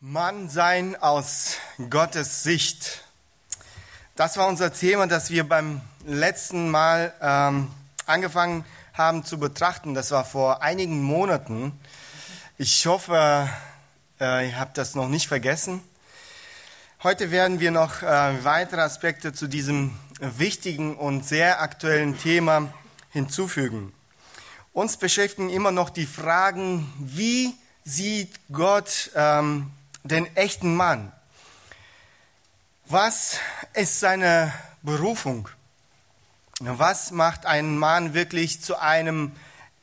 Mann sein aus Gottes Sicht. Das war unser Thema, das wir beim letzten Mal ähm, angefangen haben zu betrachten. Das war vor einigen Monaten. Ich hoffe, äh, ihr habt das noch nicht vergessen. Heute werden wir noch äh, weitere Aspekte zu diesem wichtigen und sehr aktuellen Thema hinzufügen. Uns beschäftigen immer noch die Fragen, wie sieht Gott ähm, den echten Mann. Was ist seine Berufung? Was macht einen Mann wirklich zu einem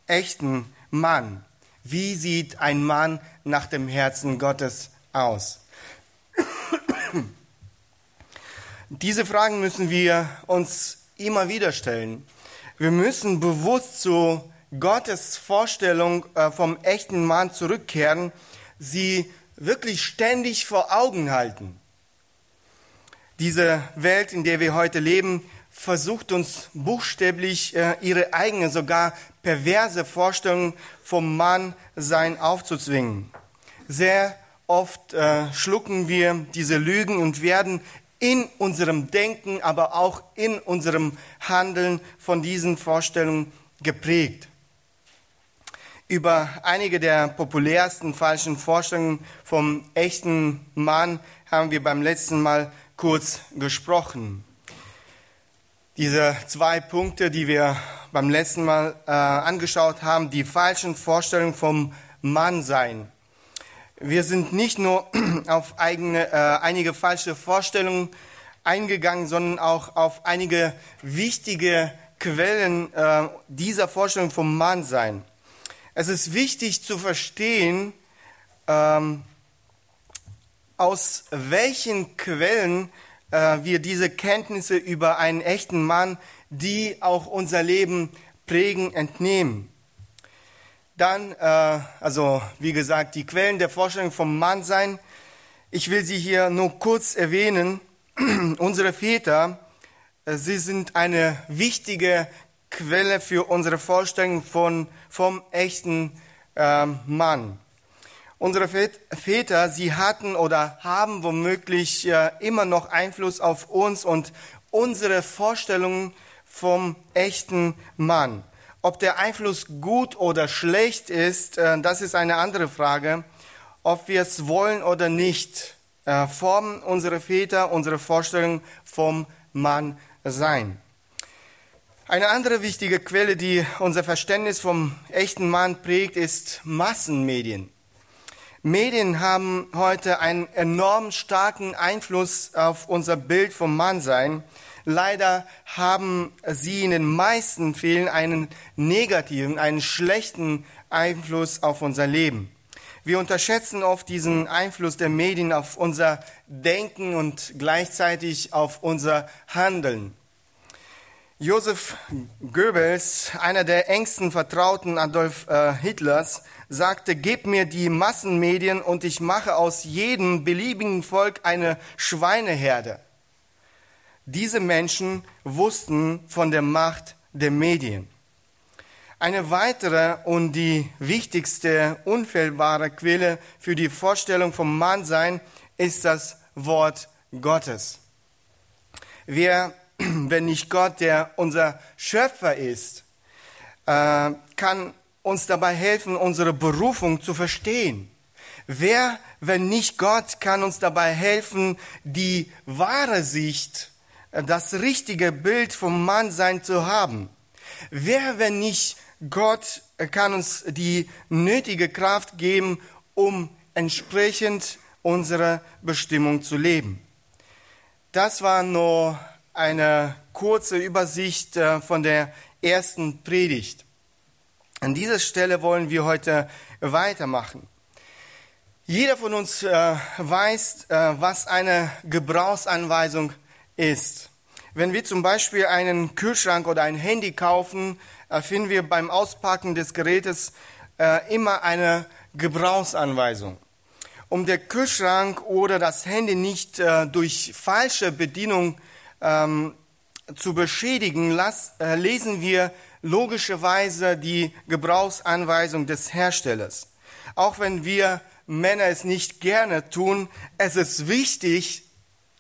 echten Mann? Wie sieht ein Mann nach dem Herzen Gottes aus? Diese Fragen müssen wir uns immer wieder stellen. Wir müssen bewusst zu Gottes Vorstellung äh, vom echten Mann zurückkehren, sie wirklich ständig vor Augen halten. Diese Welt, in der wir heute leben, versucht uns buchstäblich äh, ihre eigene, sogar perverse Vorstellung vom Mannsein aufzuzwingen. Sehr oft äh, schlucken wir diese Lügen und werden in unserem Denken, aber auch in unserem Handeln von diesen Vorstellungen geprägt. Über einige der populärsten falschen Vorstellungen vom echten Mann haben wir beim letzten Mal kurz gesprochen. Diese zwei Punkte, die wir beim letzten Mal äh, angeschaut haben, die falschen Vorstellungen vom Mannsein. Wir sind nicht nur auf eigene, äh, einige falsche Vorstellungen eingegangen, sondern auch auf einige wichtige Quellen äh, dieser Vorstellung vom Mannsein. Es ist wichtig zu verstehen, ähm, aus welchen Quellen äh, wir diese Kenntnisse über einen echten Mann, die auch unser Leben prägen, entnehmen. Dann, äh, also wie gesagt, die Quellen der Vorstellung vom Mannsein. Ich will sie hier nur kurz erwähnen. Unsere Väter, äh, sie sind eine wichtige Quelle für unsere Vorstellung von, vom echten ähm, Mann. Unsere Väter, sie hatten oder haben womöglich äh, immer noch Einfluss auf uns und unsere Vorstellungen vom echten Mann. Ob der Einfluss gut oder schlecht ist, äh, das ist eine andere Frage. Ob wir es wollen oder nicht, äh, formen unsere Väter unsere Vorstellungen vom Mann sein. Eine andere wichtige Quelle, die unser Verständnis vom echten Mann prägt, ist Massenmedien. Medien haben heute einen enorm starken Einfluss auf unser Bild vom Mannsein. Leider haben sie in den meisten Fällen einen negativen, einen schlechten Einfluss auf unser Leben. Wir unterschätzen oft diesen Einfluss der Medien auf unser Denken und gleichzeitig auf unser Handeln. Josef Goebbels, einer der engsten Vertrauten Adolf äh, Hitlers, sagte, gib mir die Massenmedien und ich mache aus jedem beliebigen Volk eine Schweineherde. Diese Menschen wussten von der Macht der Medien. Eine weitere und die wichtigste unfehlbare Quelle für die Vorstellung vom Mannsein ist das Wort Gottes. Wer wenn nicht Gott, der unser Schöpfer ist, äh, kann uns dabei helfen, unsere Berufung zu verstehen. Wer, wenn nicht Gott, kann uns dabei helfen, die wahre Sicht, äh, das richtige Bild vom Mannsein zu haben? Wer, wenn nicht Gott, äh, kann uns die nötige Kraft geben, um entsprechend unserer Bestimmung zu leben? Das war nur eine kurze Übersicht äh, von der ersten Predigt. An dieser Stelle wollen wir heute weitermachen. Jeder von uns äh, weiß, äh, was eine Gebrauchsanweisung ist. Wenn wir zum Beispiel einen Kühlschrank oder ein Handy kaufen, finden wir beim Auspacken des Gerätes immer eine Gebrauchsanweisung. Um der Kühlschrank oder das Handy nicht durch falsche Bedienung ähm, zu beschädigen, las, äh, lesen wir logischerweise die Gebrauchsanweisung des Herstellers. Auch wenn wir Männer es nicht gerne tun, es ist wichtig,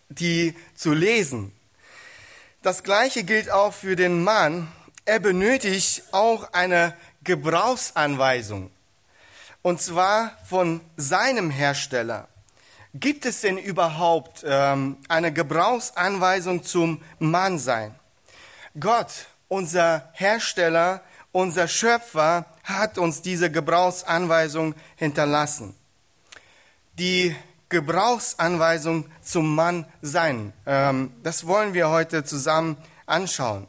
die zu lesen. Das gleiche gilt auch für den Mann. Er benötigt auch eine Gebrauchsanweisung. Und zwar von seinem Hersteller. Gibt es denn überhaupt ähm, eine Gebrauchsanweisung zum Mannsein? Gott, unser Hersteller, unser Schöpfer, hat uns diese Gebrauchsanweisung hinterlassen. Die Gebrauchsanweisung zum Mann sein. Ähm, das wollen wir heute zusammen anschauen.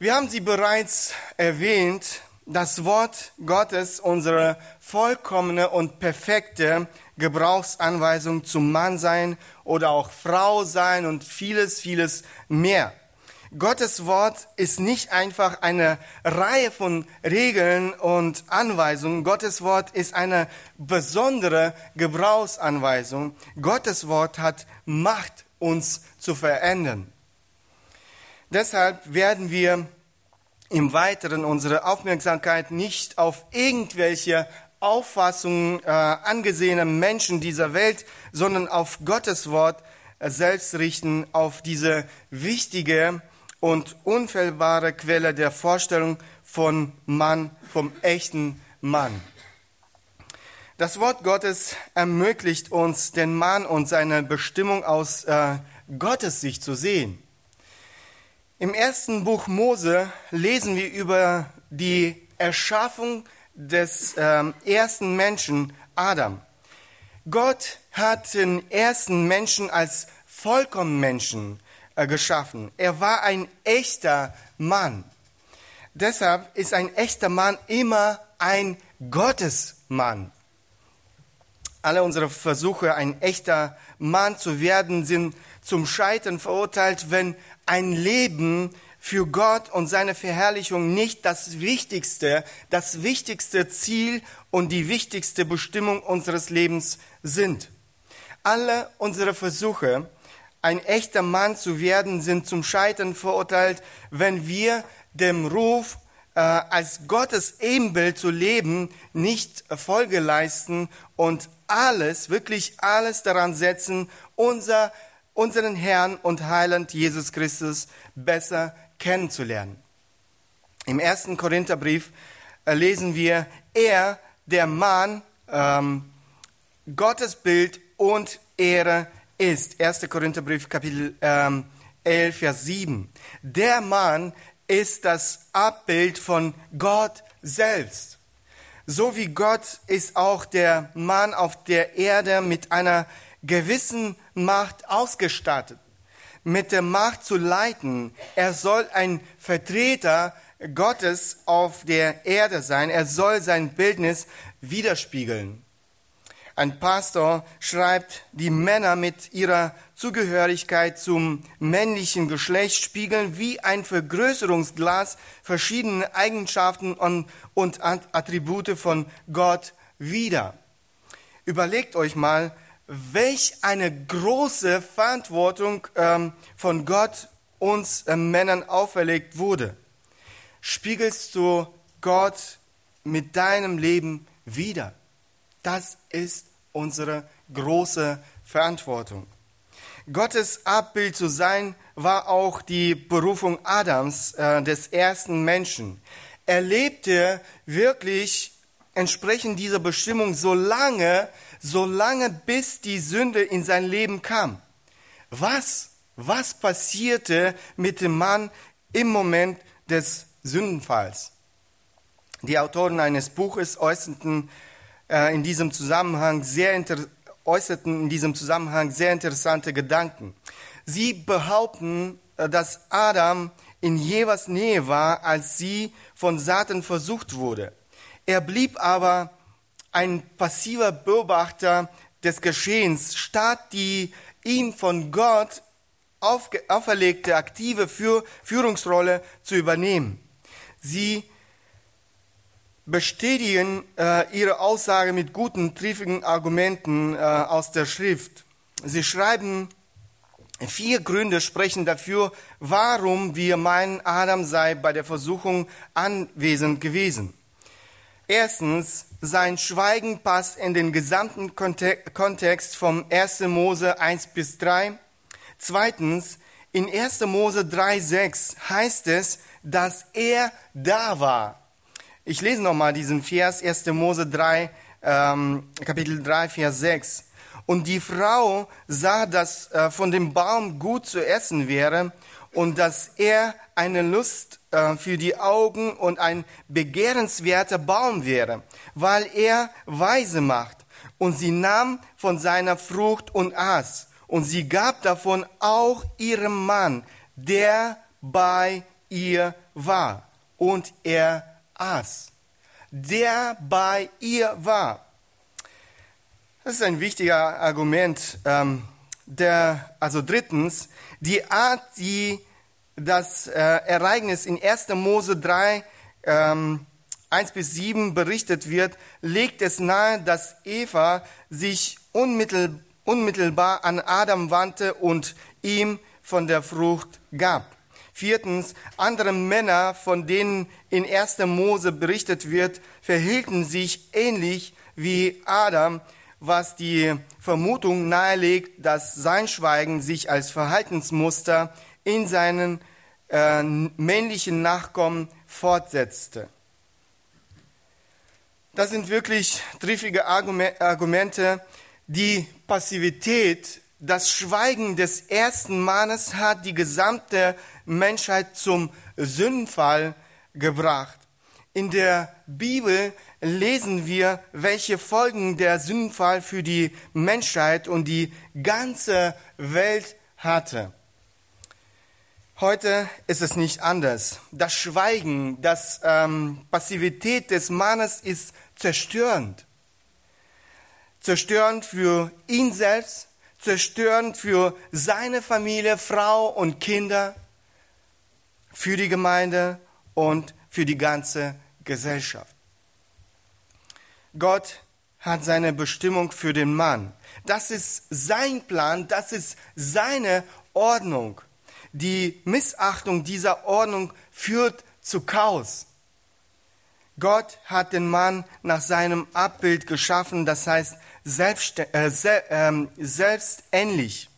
Wir haben sie bereits erwähnt, das Wort Gottes, unsere vollkommene und perfekte Gebrauchsanweisung zum Mann sein oder auch Frau sein und vieles, vieles mehr. Gottes Wort ist nicht einfach eine Reihe von Regeln und Anweisungen. Gottes Wort ist eine besondere Gebrauchsanweisung. Gottes Wort hat Macht, uns zu verändern. Deshalb werden wir im Weiteren unsere Aufmerksamkeit nicht auf irgendwelche Auffassungen äh, angesehener Menschen dieser Welt, sondern auf Gottes Wort äh, selbst richten, auf diese wichtige und unfehlbare Quelle der Vorstellung von Mann, vom echten Mann. Das Wort Gottes ermöglicht uns, den Mann und seine Bestimmung aus äh, Gottes Sicht zu sehen. Im ersten Buch Mose lesen wir über die Erschaffung des ähm, ersten Menschen, Adam. Gott hat den ersten Menschen als vollkommen Menschen äh, geschaffen. Er war ein echter Mann. Deshalb ist ein echter Mann immer ein Gottesmann. Alle unsere Versuche, ein echter Mann zu werden, sind zum Scheitern verurteilt, wenn ein Leben für Gott und seine Verherrlichung nicht das wichtigste, das wichtigste Ziel und die wichtigste Bestimmung unseres Lebens sind. Alle unsere Versuche, ein echter Mann zu werden, sind zum Scheitern verurteilt, wenn wir dem Ruf, äh, als Gottes Ebenbild zu leben, nicht Folge leisten und alles, wirklich alles daran setzen, unser, unseren Herrn und Heiland Jesus Christus besser kennenzulernen. Im ersten Korintherbrief äh, lesen wir, er, der Mann, ähm, Gottes Bild und Ehre ist. 1. Korintherbrief Kapitel ähm, 11, Vers 7. Der Mann ist das Abbild von Gott selbst. So wie Gott ist auch der Mann auf der Erde mit einer gewissen Macht ausgestattet. Mit der Macht zu leiten. Er soll ein Vertreter Gottes auf der Erde sein. Er soll sein Bildnis widerspiegeln. Ein Pastor schreibt, die Männer mit ihrer Zugehörigkeit zum männlichen Geschlecht spiegeln wie ein Vergrößerungsglas verschiedene Eigenschaften und, und Attribute von Gott wider. Überlegt euch mal, welch eine große Verantwortung ähm, von Gott uns äh, Männern auferlegt wurde. Spiegelst du Gott mit deinem Leben wider? Das ist unsere große Verantwortung. Gottes Abbild zu sein war auch die Berufung Adams, äh, des ersten Menschen. Er lebte wirklich entsprechend dieser Bestimmung so lange, so lange bis die Sünde in sein Leben kam. Was, was passierte mit dem Mann im Moment des Sündenfalls? Die Autoren eines Buches äußerten äh, in diesem Zusammenhang sehr äußerten in diesem Zusammenhang sehr interessante Gedanken. Sie behaupten, äh, dass Adam in Jevas Nähe war, als sie von Satan versucht wurde. Er blieb aber ein passiver Beobachter des Geschehens, statt die ihm von Gott auferlegte aktive Führungsrolle zu übernehmen. Sie bestätigen äh, ihre Aussage mit guten, triffigen Argumenten äh, aus der Schrift. Sie schreiben, vier Gründe sprechen dafür, warum wir meinen, Adam sei bei der Versuchung anwesend gewesen. Erstens, sein Schweigen passt in den gesamten Kontext vom 1. Mose 1 bis 3. Zweitens, in 1. Mose 3, 6 heißt es, dass er da war. Ich lese nochmal diesen Vers, 1. Mose 3, ähm, Kapitel 3, Vers 6. Und die Frau sah, dass äh, von dem Baum gut zu essen wäre und dass er eine Lust für die Augen und ein begehrenswerter Baum wäre, weil er weise macht. Und sie nahm von seiner Frucht und aß. Und sie gab davon auch ihrem Mann, der bei ihr war. Und er aß. Der bei ihr war. Das ist ein wichtiger Argument. Ähm, der, also drittens, die Art, die das äh, Ereignis in 1. Mose 3, ähm, 1 bis 7 berichtet wird, legt es nahe, dass Eva sich unmittel, unmittelbar an Adam wandte und ihm von der Frucht gab. Viertens, andere Männer, von denen in 1. Mose berichtet wird, verhielten sich ähnlich wie Adam, was die Vermutung nahelegt, dass sein Schweigen sich als Verhaltensmuster in seinen äh, männlichen Nachkommen fortsetzte. Das sind wirklich triffige Argumente. Die Passivität, das Schweigen des ersten Mannes hat die gesamte Menschheit zum Sündenfall gebracht. In der Bibel lesen wir, welche Folgen der Sündenfall für die Menschheit und die ganze Welt hatte. Heute ist es nicht anders. Das Schweigen, das ähm, Passivität des Mannes ist zerstörend. Zerstörend für ihn selbst, zerstörend für seine Familie, Frau und Kinder, für die Gemeinde und für die ganze Gesellschaft. Gott hat seine Bestimmung für den Mann. Das ist sein Plan, das ist seine Ordnung. Die Missachtung dieser Ordnung führt zu Chaos. Gott hat den Mann nach seinem Abbild geschaffen, das heißt selbst, äh, äh, selbstähnlich.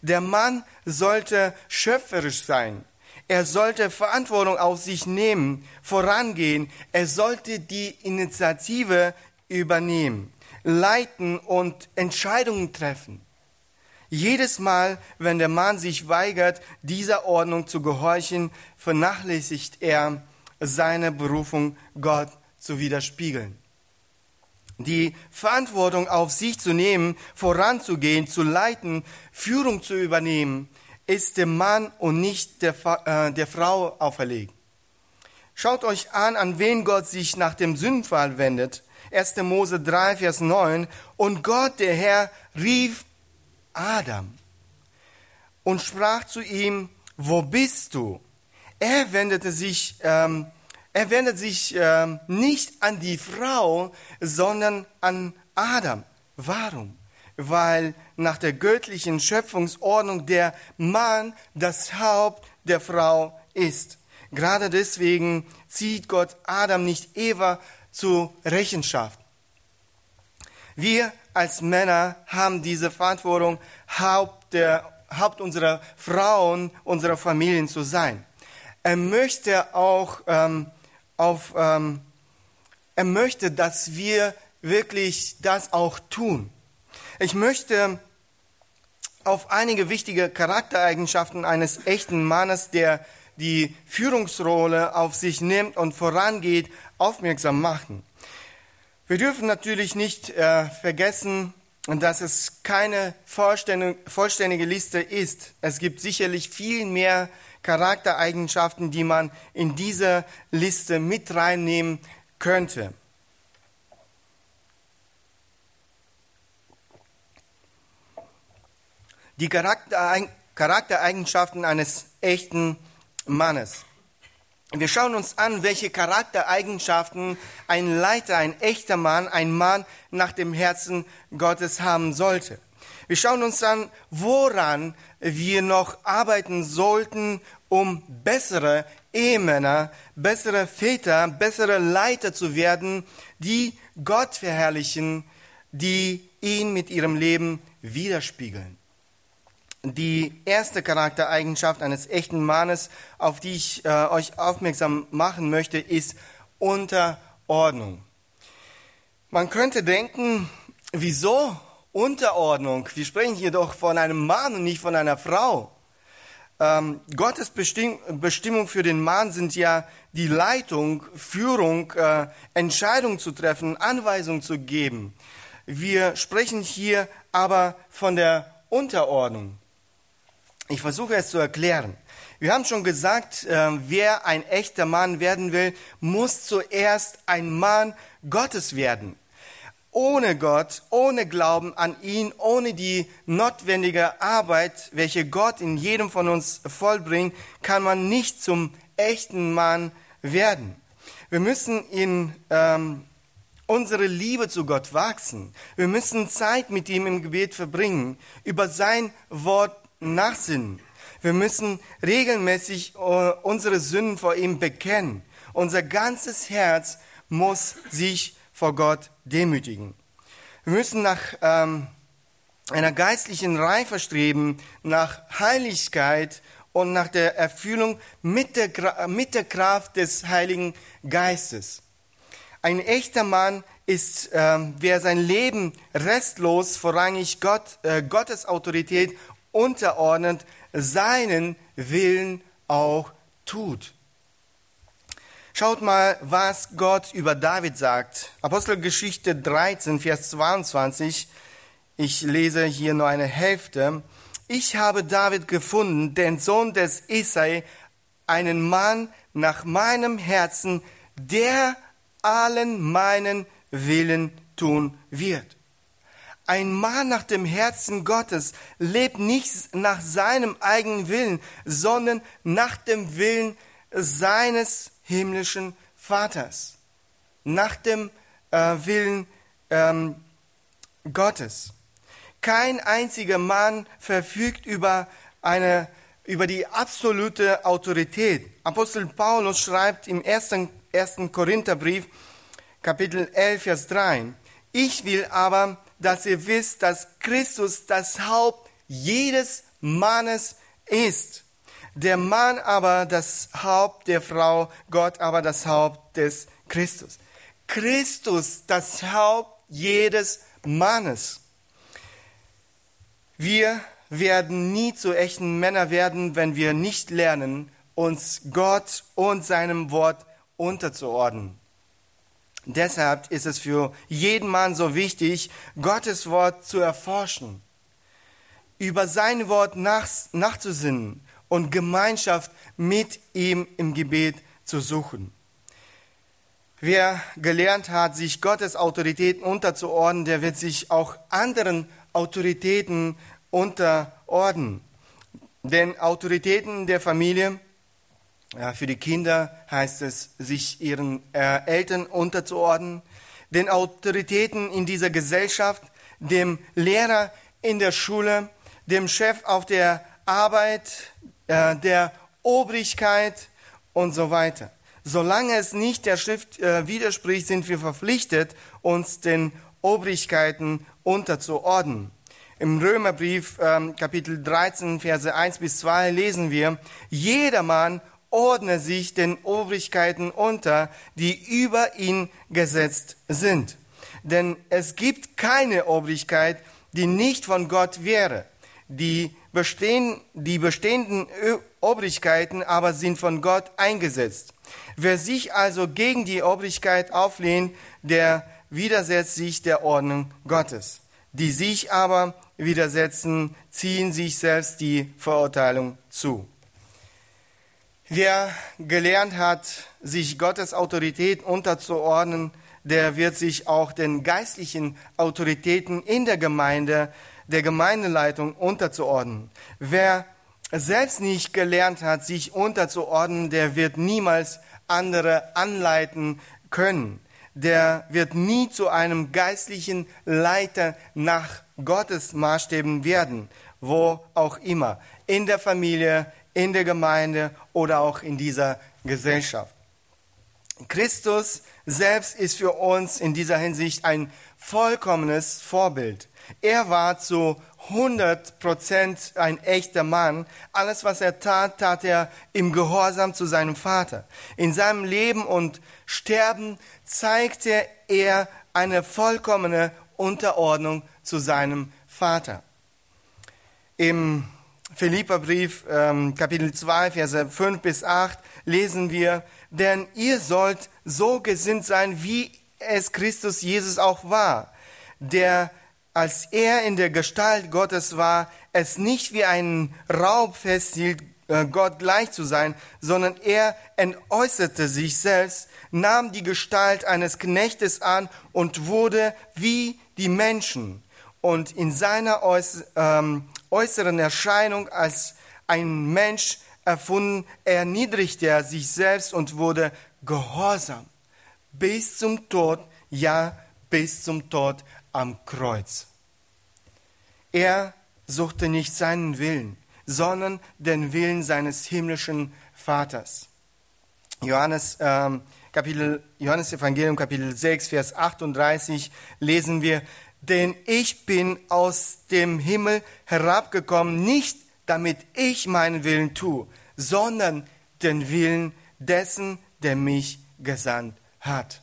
Der Mann sollte schöpferisch sein. Er sollte Verantwortung auf sich nehmen, vorangehen. Er sollte die Initiative übernehmen, leiten und Entscheidungen treffen. Jedes Mal, wenn der Mann sich weigert, dieser Ordnung zu gehorchen, vernachlässigt er seine Berufung, Gott zu widerspiegeln. Die Verantwortung auf sich zu nehmen, voranzugehen, zu leiten, Führung zu übernehmen, ist dem Mann und nicht der, äh, der Frau auferlegt. Schaut euch an, an wen Gott sich nach dem Sündenfall wendet. 1. Mose 3, Vers 9. Und Gott, der Herr, rief Adam und sprach zu ihm, wo bist du? Er wendete sich, ähm, er wendet sich ähm, nicht an die Frau, sondern an Adam. Warum? Weil nach der göttlichen Schöpfungsordnung der Mann das Haupt der Frau ist. Gerade deswegen zieht Gott Adam nicht Eva zur Rechenschaft. Wir als Männer haben diese Verantwortung, Haupt, der, Haupt unserer Frauen, unserer Familien zu sein. Er möchte auch ähm, auf, ähm, er möchte, dass wir wirklich das auch tun. Ich möchte auf einige wichtige Charaktereigenschaften eines echten Mannes, der die Führungsrolle auf sich nimmt und vorangeht, aufmerksam machen. Wir dürfen natürlich nicht äh, vergessen, dass es keine vollständige Liste ist. Es gibt sicherlich viel mehr Charaktereigenschaften, die man in diese Liste mit reinnehmen könnte. Die Charaktereigenschaften eines echten Mannes. Wir schauen uns an, welche Charaktereigenschaften ein Leiter, ein echter Mann, ein Mann nach dem Herzen Gottes haben sollte. Wir schauen uns an, woran wir noch arbeiten sollten, um bessere Ehemänner, bessere Väter, bessere Leiter zu werden, die Gott verherrlichen, die ihn mit ihrem Leben widerspiegeln. Die erste Charaktereigenschaft eines echten Mannes, auf die ich äh, euch aufmerksam machen möchte, ist Unterordnung. Man könnte denken, wieso Unterordnung? Wir sprechen hier doch von einem Mann und nicht von einer Frau. Ähm, Gottes Bestimm Bestimmung für den Mann sind ja die Leitung, Führung, äh, Entscheidung zu treffen, Anweisung zu geben. Wir sprechen hier aber von der Unterordnung. Ich versuche es zu erklären. Wir haben schon gesagt, äh, wer ein echter Mann werden will, muss zuerst ein Mann Gottes werden ohne Gott, ohne Glauben an ihn, ohne die notwendige Arbeit, welche Gott in jedem von uns vollbringt, kann man nicht zum echten Mann werden. Wir müssen in ähm, unsere Liebe zu Gott wachsen. Wir müssen Zeit mit ihm im Gebet verbringen, über sein Wort nachsinnen. Wir müssen regelmäßig äh, unsere Sünden vor ihm bekennen. Unser ganzes Herz muss sich vor Gott demütigen. Wir müssen nach ähm, einer geistlichen Reife streben, nach Heiligkeit und nach der Erfüllung mit der, mit der Kraft des Heiligen Geistes. Ein echter Mann ist, äh, wer sein Leben restlos vorrangig Gott, äh, Gottes Autorität unterordnet, seinen Willen auch tut. Schaut mal, was Gott über David sagt. Apostelgeschichte 13, Vers 22. Ich lese hier nur eine Hälfte. Ich habe David gefunden, den Sohn des Isai, einen Mann nach meinem Herzen, der allen meinen Willen tun wird. Ein Mann nach dem Herzen Gottes lebt nicht nach seinem eigenen Willen, sondern nach dem Willen seines himmlischen Vaters, nach dem äh, Willen ähm, Gottes. Kein einziger Mann verfügt über eine über die absolute Autorität. Apostel Paulus schreibt im ersten, ersten Korintherbrief, Kapitel 11, Vers 3, ich will aber, dass ihr wisst, dass Christus das Haupt jedes Mannes ist der Mann aber das Haupt der Frau, Gott aber das Haupt des Christus. Christus das Haupt jedes Mannes. Wir werden nie zu echten Männer werden, wenn wir nicht lernen, uns Gott und seinem Wort unterzuordnen. Deshalb ist es für jeden Mann so wichtig, Gottes Wort zu erforschen, über sein Wort nach, nachzusinnen und Gemeinschaft mit ihm im Gebet zu suchen. Wer gelernt hat, sich Gottes Autoritäten unterzuordnen, der wird sich auch anderen Autoritäten unterordnen. Denn Autoritäten der Familie, für die Kinder heißt es, sich ihren äh, Eltern unterzuordnen. Den Autoritäten in dieser Gesellschaft, dem Lehrer in der Schule, dem Chef auf der Arbeit, äh, der Obrigkeit und so weiter. Solange es nicht der Schrift äh, widerspricht, sind wir verpflichtet, uns den Obrigkeiten unterzuordnen. Im Römerbrief ähm, Kapitel 13, Verse 1 bis 2 lesen wir, jedermann ordne sich den Obrigkeiten unter, die über ihn gesetzt sind. Denn es gibt keine Obrigkeit, die nicht von Gott wäre. Die bestehen, die bestehenden Obrigkeiten aber sind von Gott eingesetzt. Wer sich also gegen die Obrigkeit auflehnt, der widersetzt sich der Ordnung Gottes. Die sich aber widersetzen, ziehen sich selbst die Verurteilung zu. Wer gelernt hat, sich Gottes Autorität unterzuordnen, der wird sich auch den geistlichen Autoritäten in der Gemeinde der Gemeindeleitung unterzuordnen. Wer selbst nicht gelernt hat, sich unterzuordnen, der wird niemals andere anleiten können. Der wird nie zu einem geistlichen Leiter nach Gottes Maßstäben werden, wo auch immer, in der Familie, in der Gemeinde oder auch in dieser Gesellschaft. Christus selbst ist für uns in dieser Hinsicht ein vollkommenes Vorbild. Er war zu 100 Prozent ein echter Mann. Alles, was er tat, tat er im Gehorsam zu seinem Vater. In seinem Leben und Sterben zeigte er eine vollkommene Unterordnung zu seinem Vater. Im Philipperbrief, ähm, Kapitel 2, Verse 5 bis 8, lesen wir, denn ihr sollt so gesinnt sein, wie es Christus Jesus auch war, der als er in der Gestalt Gottes war, es nicht wie einen Raub festhielt, äh, Gott gleich zu sein, sondern er entäußerte sich selbst, nahm die Gestalt eines Knechtes an und wurde wie die Menschen. Und in seiner ähm, äußeren Erscheinung als ein Mensch erfunden, erniedrigte er sich selbst und wurde gehorsam bis zum Tod, ja bis zum Tod am Kreuz. Er suchte nicht seinen Willen, sondern den Willen seines himmlischen Vaters. Johannes, ähm, Kapitel, Johannes Evangelium Kapitel 6, Vers 38 lesen wir, denn ich bin aus dem Himmel herabgekommen, nicht damit ich meinen Willen tue, sondern den Willen dessen, der mich gesandt hat.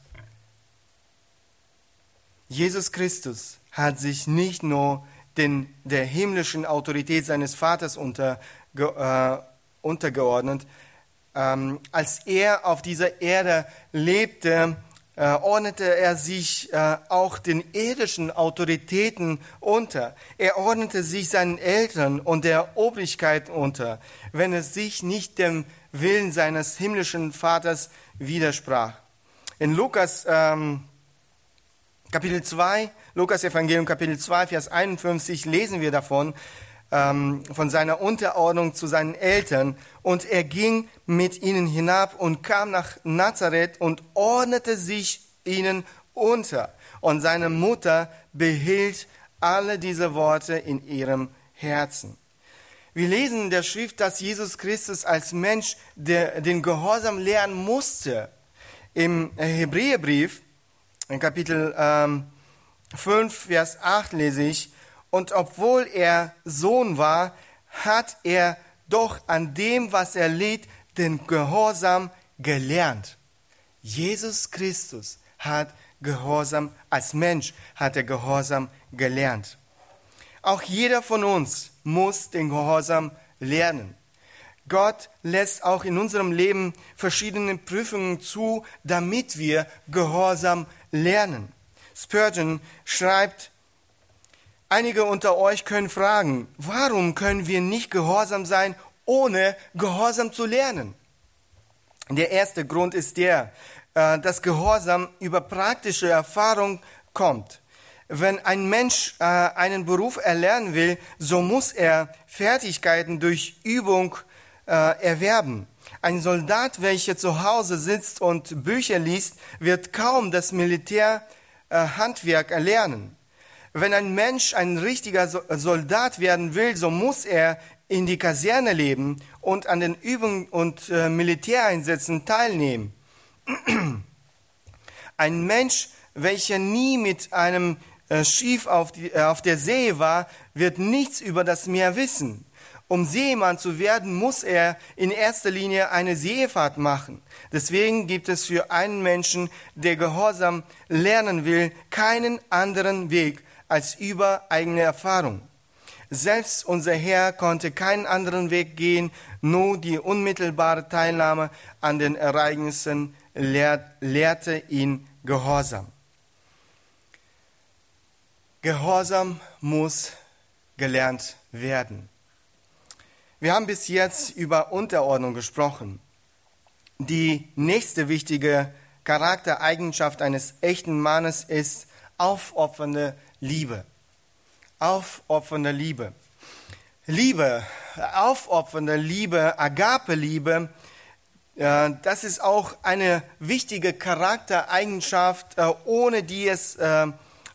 Jesus Christus hat sich nicht nur den, der himmlischen Autorität seines Vaters unter, äh, untergeordnet, ähm, als er auf dieser Erde lebte, ordnete er sich äh, auch den irdischen Autoritäten unter. Er ordnete sich seinen Eltern und der Obrigkeit unter, wenn es sich nicht dem Willen seines himmlischen Vaters widersprach. In Lukas ähm, Kapitel 2, Lukas Evangelium Kapitel 2, Vers 51 lesen wir davon, ähm, von seiner Unterordnung zu seinen Eltern. Und er ging mit ihnen hinab und kam nach Nazareth und ordnete sich ihnen unter. Und seine Mutter behielt alle diese Worte in ihrem Herzen. Wir lesen in der Schrift, dass Jesus Christus als Mensch der, den Gehorsam lernen musste. Im Hebräerbrief, in Kapitel ähm, 5, Vers 8 lese ich, und obwohl er Sohn war, hat er doch an dem, was er litt, den Gehorsam gelernt. Jesus Christus hat Gehorsam, als Mensch hat er Gehorsam gelernt. Auch jeder von uns muss den Gehorsam lernen. Gott lässt auch in unserem Leben verschiedene Prüfungen zu, damit wir Gehorsam lernen. Spurgeon schreibt, einige unter euch können fragen, warum können wir nicht gehorsam sein, ohne gehorsam zu lernen? Der erste Grund ist der, äh, dass Gehorsam über praktische Erfahrung kommt. Wenn ein Mensch äh, einen Beruf erlernen will, so muss er Fertigkeiten durch Übung äh, erwerben. Ein Soldat, welcher zu Hause sitzt und Bücher liest, wird kaum das Militär äh, Handwerk erlernen. Wenn ein Mensch ein richtiger Soldat werden will, so muss er in die Kaserne leben und an den Übungen und äh, Militäreinsätzen teilnehmen. Ein Mensch, welcher nie mit einem äh, Schiff auf, die, äh, auf der See war, wird nichts über das Meer wissen. Um Seemann zu werden, muss er in erster Linie eine Seefahrt machen. Deswegen gibt es für einen Menschen, der Gehorsam lernen will, keinen anderen Weg als über eigene Erfahrung. Selbst unser Herr konnte keinen anderen Weg gehen, nur die unmittelbare Teilnahme an den Ereignissen lehrt, lehrte ihn Gehorsam. Gehorsam muss gelernt werden. Wir haben bis jetzt über Unterordnung gesprochen. Die nächste wichtige Charaktereigenschaft eines echten Mannes ist aufopfernde Liebe. Aufopfernde Liebe. Liebe, aufopfernde Liebe, Agape-Liebe, das ist auch eine wichtige Charaktereigenschaft, äh, ohne die es, äh,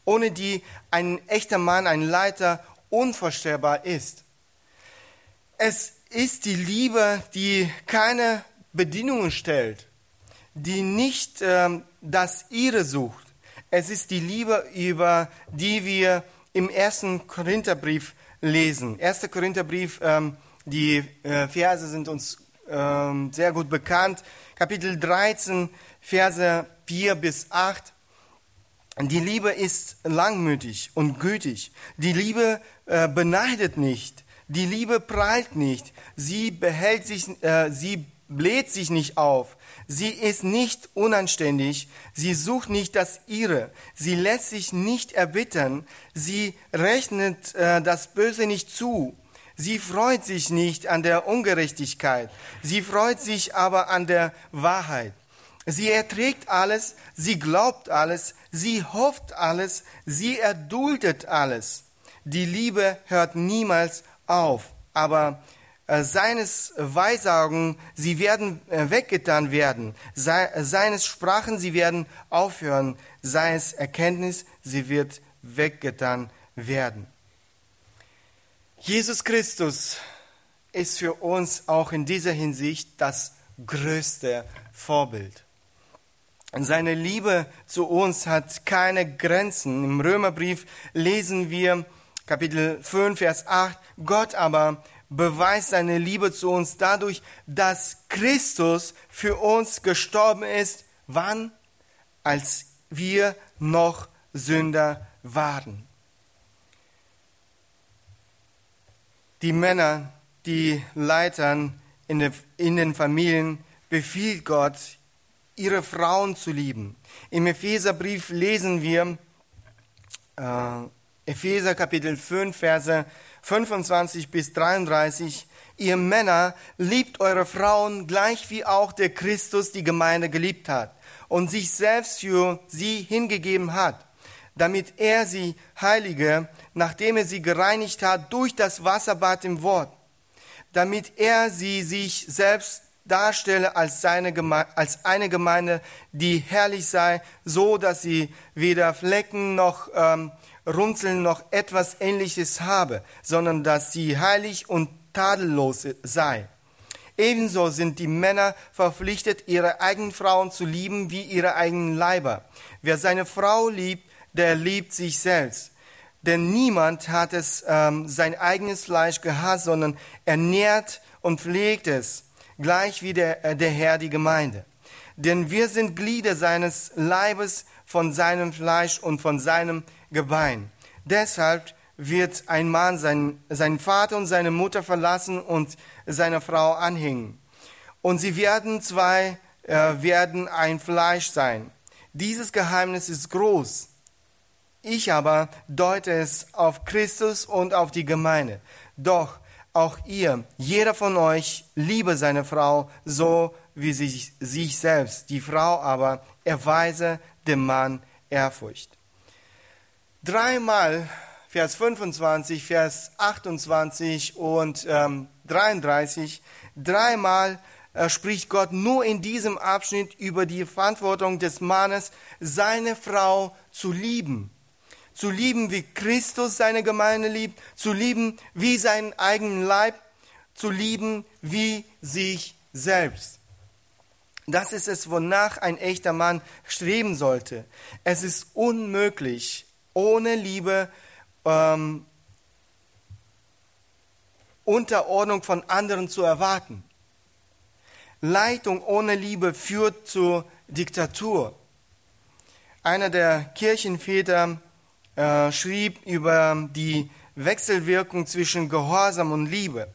ohne die ein echter Mann, ein Leiter unvorstellbar ist. Es ist die Liebe, die keine Bedingungen stellt, die nicht ähm, das ihre sucht. Es ist die Liebe, über die wir im ersten Korintherbrief lesen. Erster Korintherbrief, ähm, die äh, Verse sind uns ähm, sehr gut bekannt. Kapitel 13, Verse 4 bis 8. Die Liebe ist langmütig und gütig. Die Liebe äh, beneidet nicht. Die Liebe prahlt nicht. Sie behält sich, äh, sie bläht sich nicht auf. Sie ist nicht unanständig. Sie sucht nicht das Ihre. Sie lässt sich nicht erbittern. Sie rechnet äh, das Böse nicht zu. Sie freut sich nicht an der Ungerechtigkeit. Sie freut sich aber an der Wahrheit. Sie erträgt alles, sie glaubt alles, sie hofft alles, sie erduldet alles. Die Liebe hört niemals auf, aber seines Weissagen, sie werden äh, weggetan werden, Se seines Sprachen, sie werden aufhören, seines Erkenntnis, sie wird weggetan werden. Jesus Christus ist für uns auch in dieser Hinsicht das größte Vorbild. Seine Liebe zu uns hat keine Grenzen. Im Römerbrief lesen wir Kapitel 5, Vers 8, Gott aber beweist seine Liebe zu uns dadurch, dass Christus für uns gestorben ist. Wann? Als wir noch Sünder waren. Die Männer, die Leitern in, den Familien befiehlt Gott, ihre Frauen zu lieben. Im Epheserbrief lesen wir, äh, Epheser Kapitel 5, Verse 25 bis 33, ihr Männer liebt eure Frauen gleich wie auch der Christus die Gemeinde geliebt hat und sich selbst für sie hingegeben hat, damit er sie heilige, nachdem er sie gereinigt hat durch das Wasserbad im Wort, damit er sie sich selbst darstelle als, seine Gemeinde, als eine Gemeinde, die herrlich sei, so dass sie weder Flecken noch ähm, Runzeln noch etwas Ähnliches habe, sondern dass sie heilig und tadellos sei. Ebenso sind die Männer verpflichtet, ihre eigenen Frauen zu lieben wie ihre eigenen Leiber. Wer seine Frau liebt, der liebt sich selbst. Denn niemand hat es ähm, sein eigenes Fleisch gehasst, sondern ernährt und pflegt es gleich wie der, äh, der Herr die Gemeinde. Denn wir sind Glieder seines Leibes von seinem Fleisch und von seinem Gebein. Deshalb wird ein Mann seinen, seinen Vater und seine Mutter verlassen und seiner Frau anhängen. Und sie werden zwei, äh, werden ein Fleisch sein. Dieses Geheimnis ist groß. Ich aber deute es auf Christus und auf die Gemeinde. Doch auch ihr, jeder von euch, liebe seine Frau so wie sich, sich selbst. Die Frau aber erweise dem Mann Ehrfurcht. Dreimal, Vers 25, Vers 28 und ähm, 33, dreimal äh, spricht Gott nur in diesem Abschnitt über die Verantwortung des Mannes, seine Frau zu lieben zu lieben, wie Christus seine Gemeinde liebt, zu lieben wie seinen eigenen Leib, zu lieben wie sich selbst. Das ist es, wonach ein echter Mann streben sollte. Es ist unmöglich, ohne Liebe ähm, Unterordnung von anderen zu erwarten. Leitung ohne Liebe führt zur Diktatur. Einer der Kirchenväter äh, schrieb über die Wechselwirkung zwischen Gehorsam und Liebe.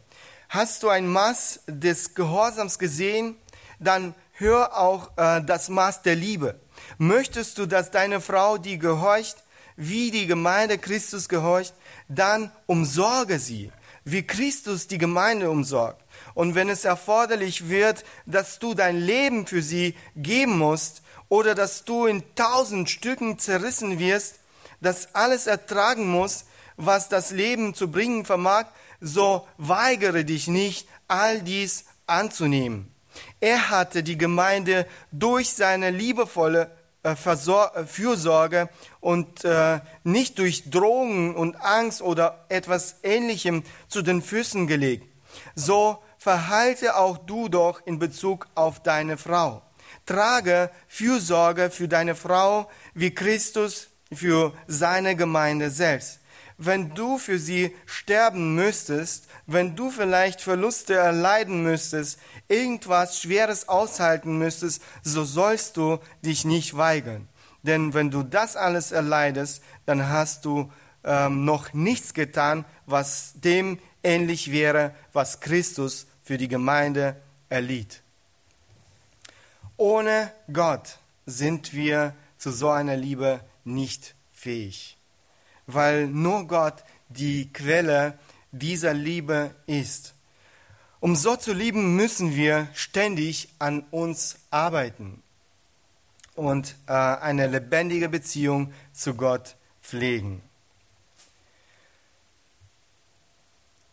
Hast du ein Maß des Gehorsams gesehen, dann hör auch äh, das Maß der Liebe. Möchtest du, dass deine Frau die gehorcht, wie die Gemeinde Christus gehorcht, dann umsorge sie, wie Christus die Gemeinde umsorgt. Und wenn es erforderlich wird, dass du dein Leben für sie geben musst oder dass du in tausend Stücken zerrissen wirst, das alles ertragen muss, was das Leben zu bringen vermag, so weigere dich nicht, all dies anzunehmen. Er hatte die Gemeinde durch seine liebevolle äh, äh, Fürsorge und äh, nicht durch Drohungen und Angst oder etwas Ähnlichem zu den Füßen gelegt. So verhalte auch du doch in Bezug auf deine Frau. Trage Fürsorge für deine Frau, wie Christus für seine Gemeinde selbst. Wenn du für sie sterben müsstest, wenn du vielleicht Verluste erleiden müsstest, irgendwas Schweres aushalten müsstest, so sollst du dich nicht weigern. Denn wenn du das alles erleidest, dann hast du ähm, noch nichts getan, was dem ähnlich wäre, was Christus für die Gemeinde erlitt. Ohne Gott sind wir zu so einer Liebe nicht fähig, weil nur Gott die Quelle dieser Liebe ist. Um so zu lieben, müssen wir ständig an uns arbeiten und äh, eine lebendige Beziehung zu Gott pflegen.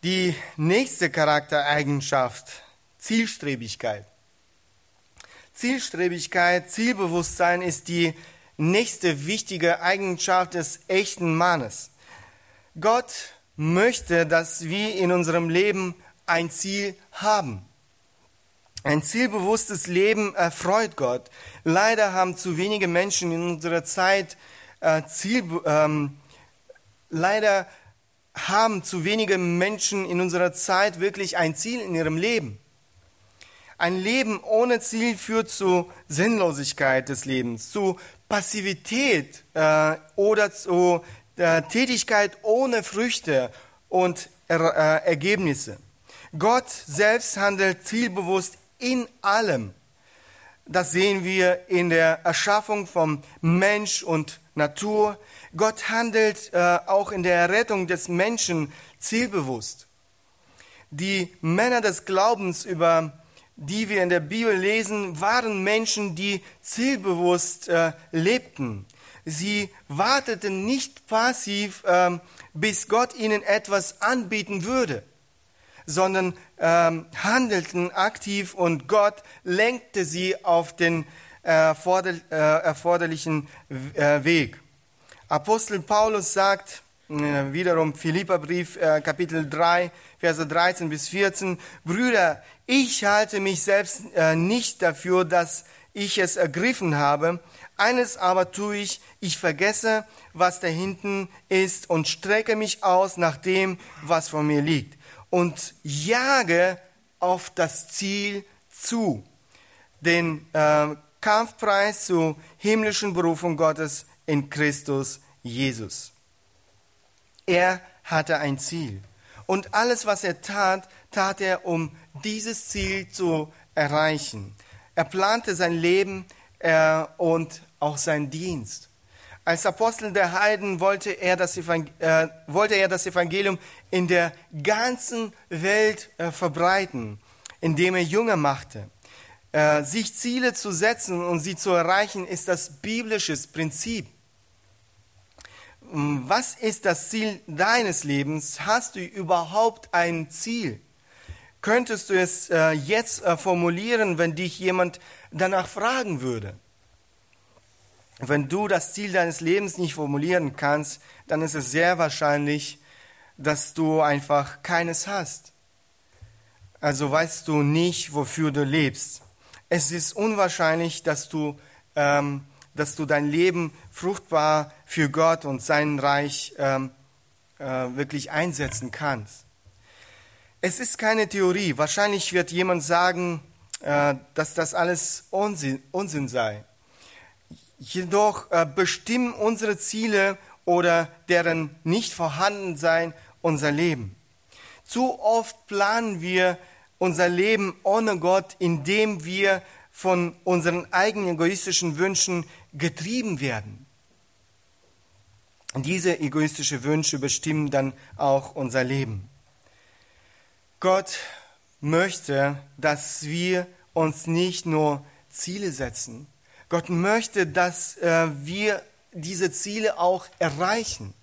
Die nächste Charaktereigenschaft, Zielstrebigkeit. Zielstrebigkeit, Zielbewusstsein ist die nächste wichtige Eigenschaft des echten Mannes. Gott möchte, dass wir in unserem Leben ein Ziel haben. Ein zielbewusstes Leben erfreut Gott. Leider haben zu wenige Menschen in unserer Zeit äh, Ziel, ähm, leider haben zu wenige Menschen in unserer Zeit wirklich ein Ziel in ihrem Leben. Ein Leben ohne Ziel führt zu Sinnlosigkeit des Lebens, zu Passivität äh, oder zu Tätigkeit ohne Früchte und äh, Ergebnisse. Gott selbst handelt zielbewusst in allem. Das sehen wir in der Erschaffung von Mensch und Natur. Gott handelt äh, auch in der Rettung des Menschen zielbewusst. Die Männer des Glaubens, über die wir in der Bibel lesen, waren Menschen, die zielbewusst äh, lebten. Sie warteten nicht passiv, äh, bis Gott ihnen etwas anbieten würde, sondern äh, handelten aktiv und Gott lenkte sie auf den äh, erforderlichen äh, Weg. Apostel Paulus sagt, äh, wiederum Philipperbrief, Kapitel 3, Verse 13 bis 14, Brüder, ich halte mich selbst äh, nicht dafür, dass ich es ergriffen habe. Eines aber tue ich, ich vergesse, was da hinten ist und strecke mich aus nach dem, was vor mir liegt und jage auf das Ziel zu, den äh, Kampfpreis zur himmlischen Berufung Gottes in Christus Jesus. Er hatte ein Ziel und alles, was er tat, tat er, um dieses Ziel zu erreichen. Er plante sein Leben äh, und auch seinen Dienst. Als Apostel der Heiden wollte er das, äh, wollte er das Evangelium in der ganzen Welt äh, verbreiten, indem er Jünger machte. Äh, sich Ziele zu setzen und sie zu erreichen, ist das biblisches Prinzip. Was ist das Ziel deines Lebens? Hast du überhaupt ein Ziel? Könntest du es äh, jetzt äh, formulieren, wenn dich jemand danach fragen würde? Wenn du das Ziel deines Lebens nicht formulieren kannst, dann ist es sehr wahrscheinlich, dass du einfach keines hast. Also weißt du nicht, wofür du lebst. Es ist unwahrscheinlich, dass du, ähm, dass du dein Leben fruchtbar für Gott und sein Reich ähm, äh, wirklich einsetzen kannst. Es ist keine Theorie. Wahrscheinlich wird jemand sagen, dass das alles Unsinn, Unsinn sei. Jedoch äh, bestimmen unsere Ziele oder deren Nicht-Vorhandensein unser Leben. Zu oft planen wir unser Leben ohne Gott, indem wir von unseren eigenen egoistischen Wünschen getrieben werden. Diese egoistischen Wünsche bestimmen dann auch unser Leben. Gott möchte, dass wir uns nicht nur Ziele setzen. Gott möchte, dass äh, wir diese Ziele auch erreichen.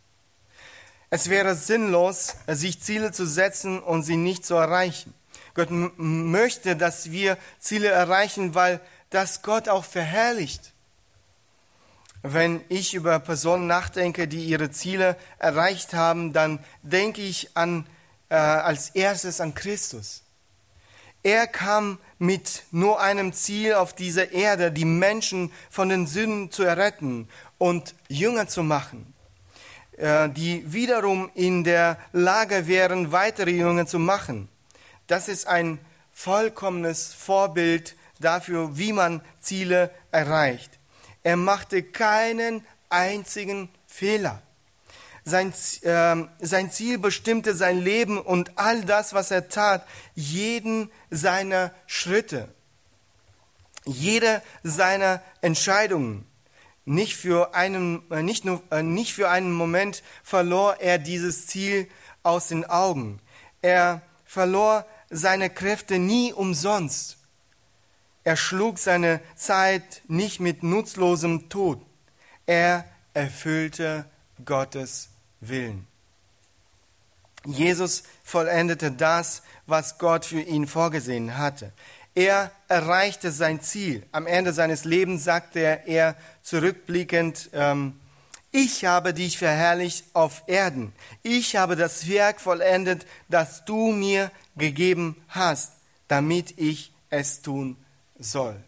Es wäre sinnlos, sich Ziele zu setzen und sie nicht zu erreichen. Gott möchte, dass wir Ziele erreichen, weil das Gott auch verherrlicht. Wenn ich über Personen nachdenke, die ihre Ziele erreicht haben, dann denke ich an äh, als erstes an Christus. Er kam mit nur einem Ziel auf dieser Erde, die Menschen von den Sünden zu erretten und Jünger zu machen, äh, die wiederum in der Lage wären, weitere Jünger zu machen. Das ist ein vollkommenes Vorbild dafür, wie man Ziele erreicht. Er machte keinen einzigen Fehler. Sein, äh, sein Ziel bestimmte sein Leben und all das, was er tat, jeden seiner Schritte, jede seiner Entscheidungen. Nicht für einen, äh, nicht, nur, äh, nicht für einen Moment verlor er dieses Ziel aus den Augen. Er verlor seine Kräfte nie umsonst. Er schlug seine Zeit nicht mit nutzlosem Tod. Er erfüllte Gottes Willen. Jesus vollendete das, was Gott für ihn vorgesehen hatte. Er erreichte sein Ziel. Am Ende seines Lebens sagte er, zurückblickend, ähm, ich habe dich verherrlicht auf Erden. Ich habe das Werk vollendet, das du mir gegeben hast, damit ich es tun soll.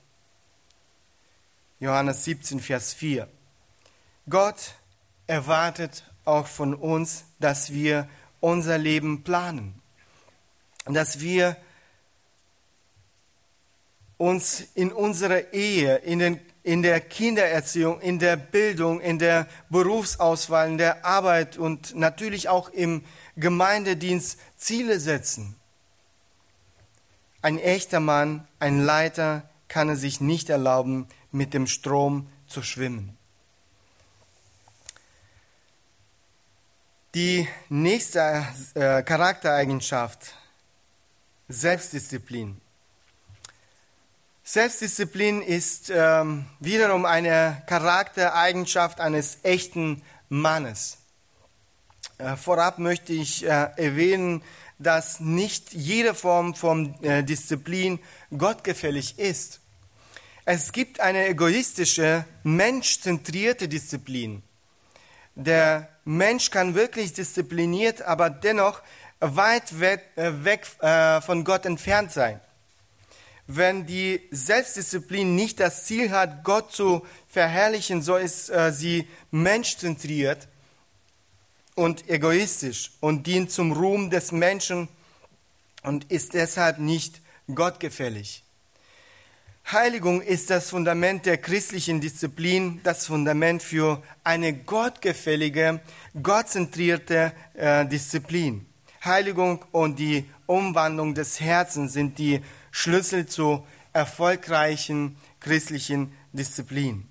Johannes 17, Vers 4. Gott erwartet auch von uns, dass wir unser Leben planen, dass wir uns in unserer Ehe, in, den, in der Kindererziehung, in der Bildung, in der Berufsauswahl, in der Arbeit und natürlich auch im Gemeindedienst Ziele setzen. Ein echter Mann, ein Leiter kann es sich nicht erlauben, mit dem Strom zu schwimmen. Die nächste äh, Charaktereigenschaft, Selbstdisziplin. Selbstdisziplin ist ähm, wiederum eine Charaktereigenschaft eines echten Mannes. Äh, vorab möchte ich äh, erwähnen, dass nicht jede Form von äh, Disziplin gottgefällig ist. Es gibt eine egoistische, menschzentrierte Disziplin. Der Mensch kann wirklich diszipliniert, aber dennoch weit weg, äh, äh, von Gott entfernt sein. Wenn die Selbstdisziplin nicht das Ziel hat, Gott zu verherrlichen, so ist äh, sie menschzentriert und egoistisch und dient zum Ruhm des Menschen und ist deshalb nicht gottgefällig. Heiligung ist das Fundament der christlichen Disziplin, das Fundament für eine gottgefällige, gottzentrierte äh, Disziplin. Heiligung und die Umwandlung des Herzens sind die Schlüssel zu erfolgreichen christlichen Disziplin.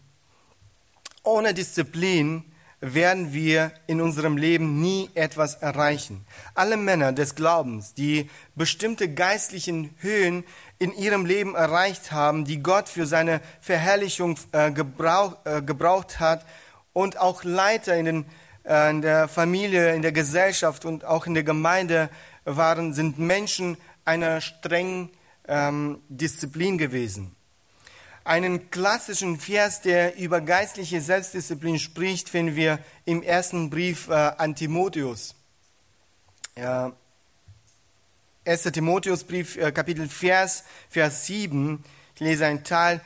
Ohne Disziplin werden wir in unserem Leben nie etwas erreichen. Alle Männer des Glaubens, die bestimmte geistlichen Höhen in ihrem Leben erreicht haben, die Gott für seine Verherrlichung äh, gebrauch, äh, gebraucht hat und auch Leiter in, den, äh, in der Familie, in der Gesellschaft und auch in der Gemeinde waren, sind Menschen einer strengen ähm, Disziplin gewesen. Einen klassischen Vers, der über geistliche Selbstdisziplin spricht, finden wir im ersten Brief äh, an Timotheus. Ja, 1. Timotheusbrief, äh, Kapitel Vers, Vers 7. Ich lese einen Teil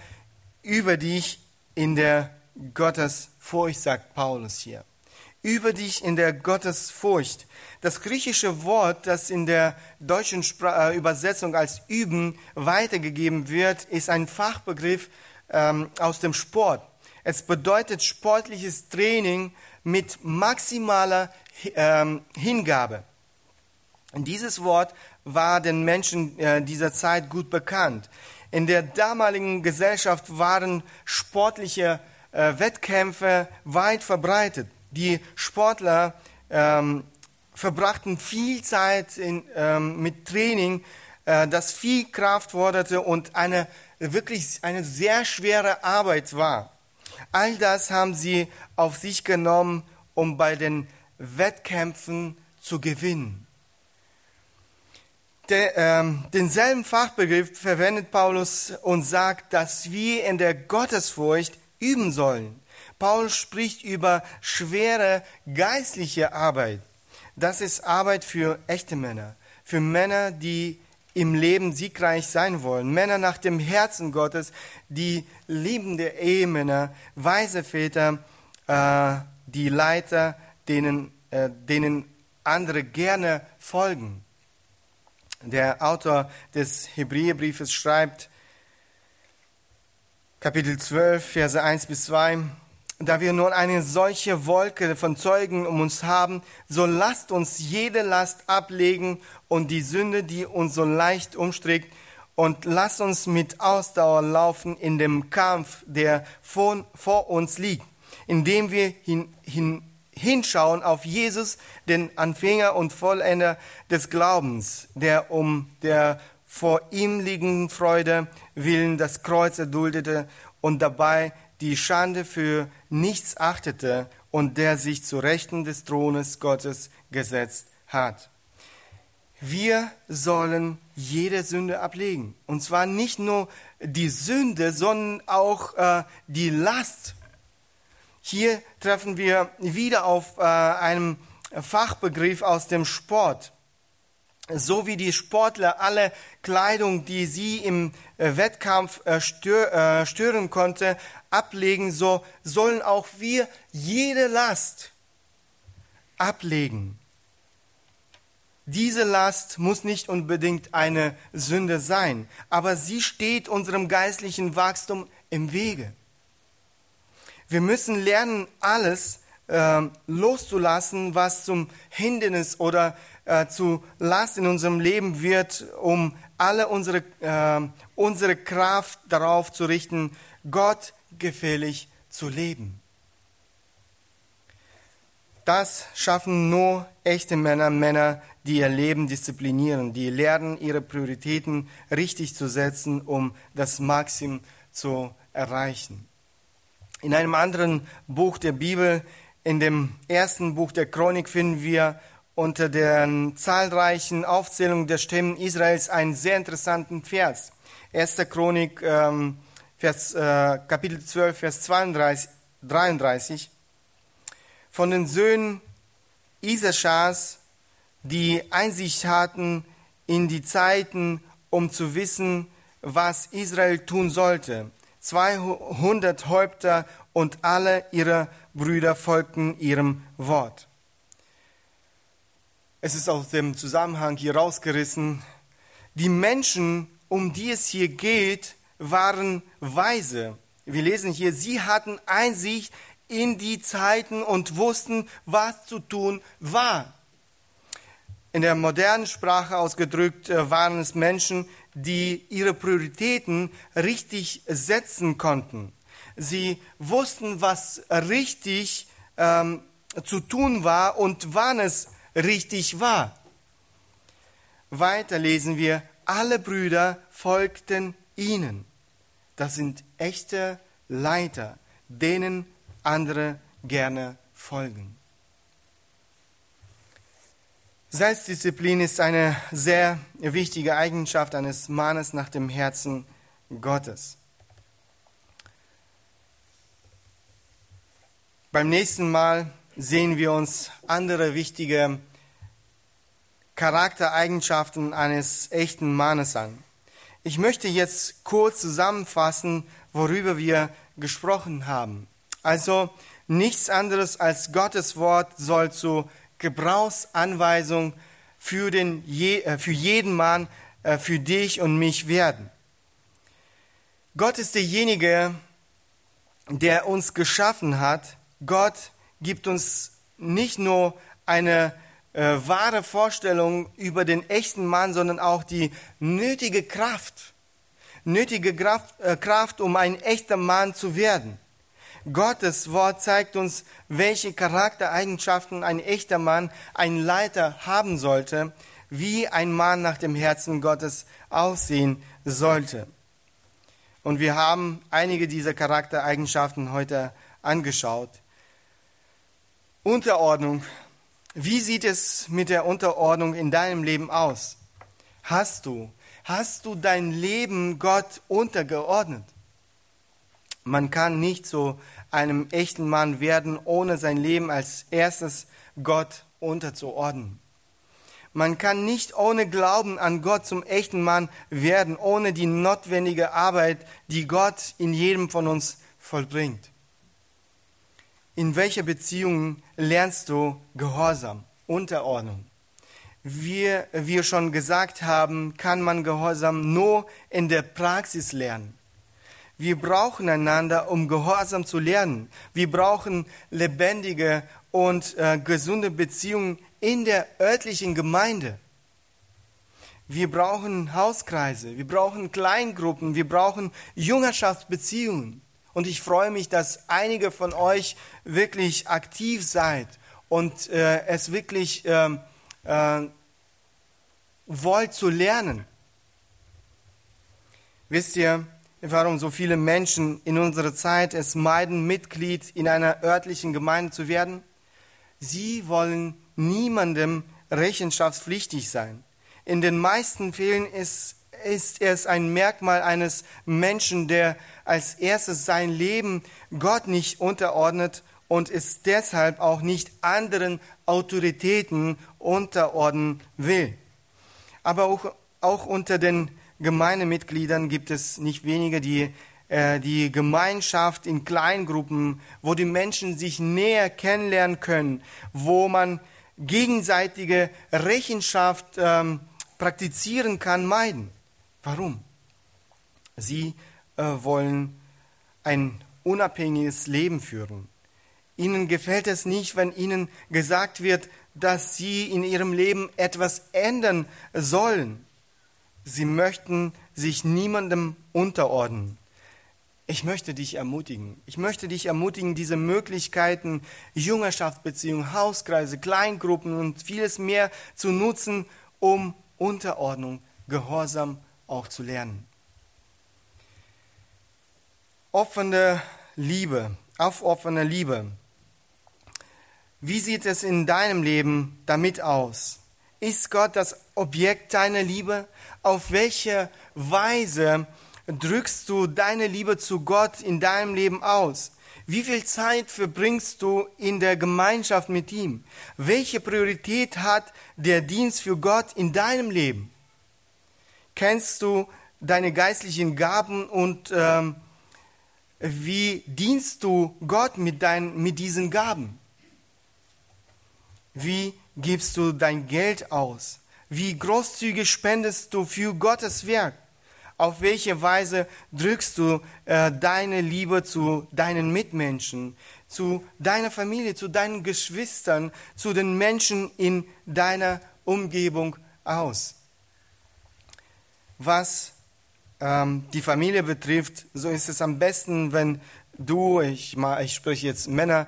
über dich in der Gottesfurcht, sagt Paulus hier. Über dich in der Gottesfurcht. Das griechische Wort, das in der deutschen äh, Übersetzung als üben weitergegeben wird, ist ein Fachbegriff ähm, aus dem Sport. Es bedeutet sportliches Training mit maximaler ähm, Hingabe. Dieses Wort war den Menschen äh, dieser Zeit gut bekannt. In der damaligen Gesellschaft waren sportliche äh, Wettkämpfe weit verbreitet. Die Sportler ähm, verbrachten viel Zeit in, ähm, mit Training, äh, das viel Kraft forderte und eine wirklich eine sehr schwere Arbeit war. All das haben sie auf sich genommen, um bei den Wettkämpfen zu gewinnen. Der, ähm, denselben Fachbegriff verwendet Paulus und sagt, dass wir in der Gottesfurcht üben sollen. Paulus spricht über schwere geistliche Arbeit. Das ist Arbeit für echte Männer, für Männer, die im Leben siegreich sein wollen. Männer nach dem Herzen Gottes, die liebende Ehemänner, weise Väter, äh, die Leiter, denen, äh, denen andere gerne folgen. Der Autor des Hebräerbriefes schreibt, Kapitel 12, Verse 1 bis 2, da wir nun eine solche Wolke von Zeugen um uns haben, so lasst uns jede Last ablegen und die Sünde, die uns so leicht umstrickt, und lasst uns mit Ausdauer laufen in dem Kampf, der vor, vor uns liegt, indem wir hin, hin, hinschauen auf Jesus, den Anfänger und Vollender des Glaubens, der um der vor ihm liegenden Freude willen das Kreuz erduldete und dabei die Schande für nichts achtete und der sich zu Rechten des Thrones Gottes gesetzt hat. Wir sollen jede Sünde ablegen. Und zwar nicht nur die Sünde, sondern auch äh, die Last. Hier treffen wir wieder auf äh, einen Fachbegriff aus dem Sport so wie die Sportler alle Kleidung, die sie im äh, Wettkampf äh, äh, stören konnte, ablegen, so sollen auch wir jede Last ablegen. Diese Last muss nicht unbedingt eine Sünde sein, aber sie steht unserem geistlichen Wachstum im Wege. Wir müssen lernen, alles äh, loszulassen, was zum Hindernis oder äh, zu Last in unserem Leben wird, um alle unsere, äh, unsere Kraft darauf zu richten, Gott gefällig zu leben. Das schaffen nur echte Männer, Männer, die ihr Leben disziplinieren, die lernen, ihre Prioritäten richtig zu setzen, um das Maximum zu erreichen. In einem anderen Buch der Bibel, in dem ersten Buch der Chronik, finden wir unter den zahlreichen Aufzählungen der Stämme Israels einen sehr interessanten Vers. 1. Chronik, ähm, Vers, äh, Kapitel 12, Vers 32, 33. Von den Söhnen Isaschars, die Einsicht hatten in die Zeiten, um zu wissen, was Israel tun sollte. 200 Häupter und alle ihre Brüder folgten ihrem Wort. Es ist aus dem Zusammenhang hier rausgerissen. Die Menschen, um die es hier geht, waren weise. Wir lesen hier, sie hatten Einsicht in die Zeiten und wussten, was zu tun war. In der modernen Sprache ausgedrückt äh, waren es Menschen, die ihre Prioritäten richtig setzen konnten. Sie wussten, was richtig ähm, zu tun war und wann es richtig war. Weiter lesen wir, alle Brüder folgten ihnen. Das sind echte Leiter, denen andere gerne folgen. Selbstdisziplin ist eine sehr wichtige Eigenschaft eines Mannes nach dem Herzen Gottes. Beim nächsten Mal sehen wir uns andere wichtige Charaktereigenschaften eines echten Mannes an. Ich möchte jetzt kurz zusammenfassen, worüber wir gesprochen haben. Also nichts anderes als Gottes Wort soll zur Gebrauchsanweisung für, den, äh, für jeden Mann, äh, für dich und mich werden. Gott ist derjenige, der uns geschaffen hat. Gott gibt uns nicht nur eine äh, wahre Vorstellung über den echten Mann, sondern auch die nötige Kraft, nötige Kraft, äh, Kraft, um ein echter Mann zu werden. Gottes Wort zeigt uns, welche Charaktereigenschaften ein echter Mann, ein Leiter haben sollte, wie ein Mann nach dem Herzen Gottes aussehen sollte. Und wir haben einige dieser Charaktereigenschaften heute angeschaut. Unterordnung. Wie sieht es mit der Unterordnung in deinem Leben aus? Hast du, hast du dein Leben Gott untergeordnet? Man kann nicht zu einem echten Mann werden, ohne sein Leben als erstes Gott unterzuordnen. Man kann nicht ohne Glauben an Gott zum echten Mann werden, ohne die notwendige Arbeit, die Gott in jedem von uns vollbringt. In welcher Beziehung lernst du Gehorsam, Unterordnung? Wie wir schon gesagt haben, kann man Gehorsam nur in der Praxis lernen. Wir brauchen einander, um Gehorsam zu lernen. Wir brauchen lebendige und äh, gesunde Beziehungen in der örtlichen Gemeinde. Wir brauchen Hauskreise, wir brauchen Kleingruppen, wir brauchen Jüngerschaftsbeziehungen. Und ich freue mich, dass einige von euch wirklich aktiv seid und äh, es wirklich äh, äh, wollt zu lernen. Wisst ihr, warum so viele Menschen in unserer Zeit es meiden, Mitglied in einer örtlichen Gemeinde zu werden? Sie wollen niemandem rechenschaftspflichtig sein. In den meisten Fällen ist, ist es ein Merkmal eines Menschen, der als erstes sein Leben Gott nicht unterordnet und es deshalb auch nicht anderen Autoritäten unterordnen will. Aber auch, auch unter den Gemeindemitgliedern gibt es nicht wenige, die äh, die Gemeinschaft in Kleingruppen, wo die Menschen sich näher kennenlernen können, wo man gegenseitige Rechenschaft ähm, praktizieren kann, meiden. Warum? Sie äh, wollen ein unabhängiges Leben führen. Ihnen gefällt es nicht, wenn ihnen gesagt wird, dass sie in ihrem Leben etwas ändern sollen. Sie möchten sich niemandem unterordnen. Ich möchte dich ermutigen. Ich möchte dich ermutigen, diese Möglichkeiten, Jüngerschaftsbeziehungen, Hauskreise, Kleingruppen und vieles mehr zu nutzen, um Unterordnung, Gehorsam auch zu lernen. Offene Liebe, aufoffene Liebe. Wie sieht es in deinem Leben damit aus? Ist Gott das Objekt deiner Liebe? Auf welche Weise drückst du deine Liebe zu Gott in deinem Leben aus? Wie viel Zeit verbringst du in der Gemeinschaft mit ihm? Welche Priorität hat der Dienst für Gott in deinem Leben? Kennst du deine geistlichen Gaben und ähm, wie dienst du Gott mit, dein, mit diesen Gaben? Wie gibst du dein Geld aus? Wie großzügig spendest du für Gottes Werk? Auf welche Weise drückst du äh, deine Liebe zu deinen Mitmenschen, zu deiner Familie, zu deinen Geschwistern, zu den Menschen in deiner Umgebung aus? Was ähm, die Familie betrifft, so ist es am besten, wenn du, ich, ich spreche jetzt Männer,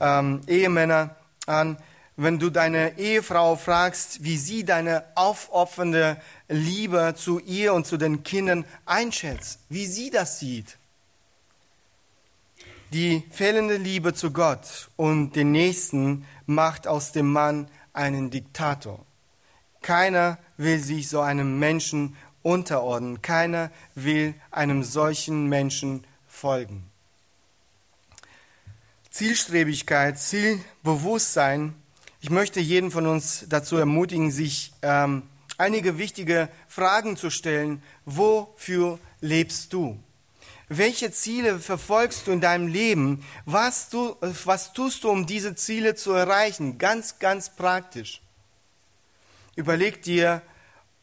ähm, Ehemänner an, wenn du deine Ehefrau fragst, wie sie deine aufopfernde Liebe zu ihr und zu den Kindern einschätzt, wie sie das sieht. Die fehlende Liebe zu Gott und den Nächsten macht aus dem Mann einen Diktator. Keiner will sich so einem Menschen unterordnen. Keiner will einem solchen Menschen folgen. Zielstrebigkeit, Zielbewusstsein ich möchte jeden von uns dazu ermutigen, sich ähm, einige wichtige Fragen zu stellen. Wofür lebst du? Welche Ziele verfolgst du in deinem Leben? Was, du, was tust du, um diese Ziele zu erreichen? Ganz, ganz praktisch. Überleg dir,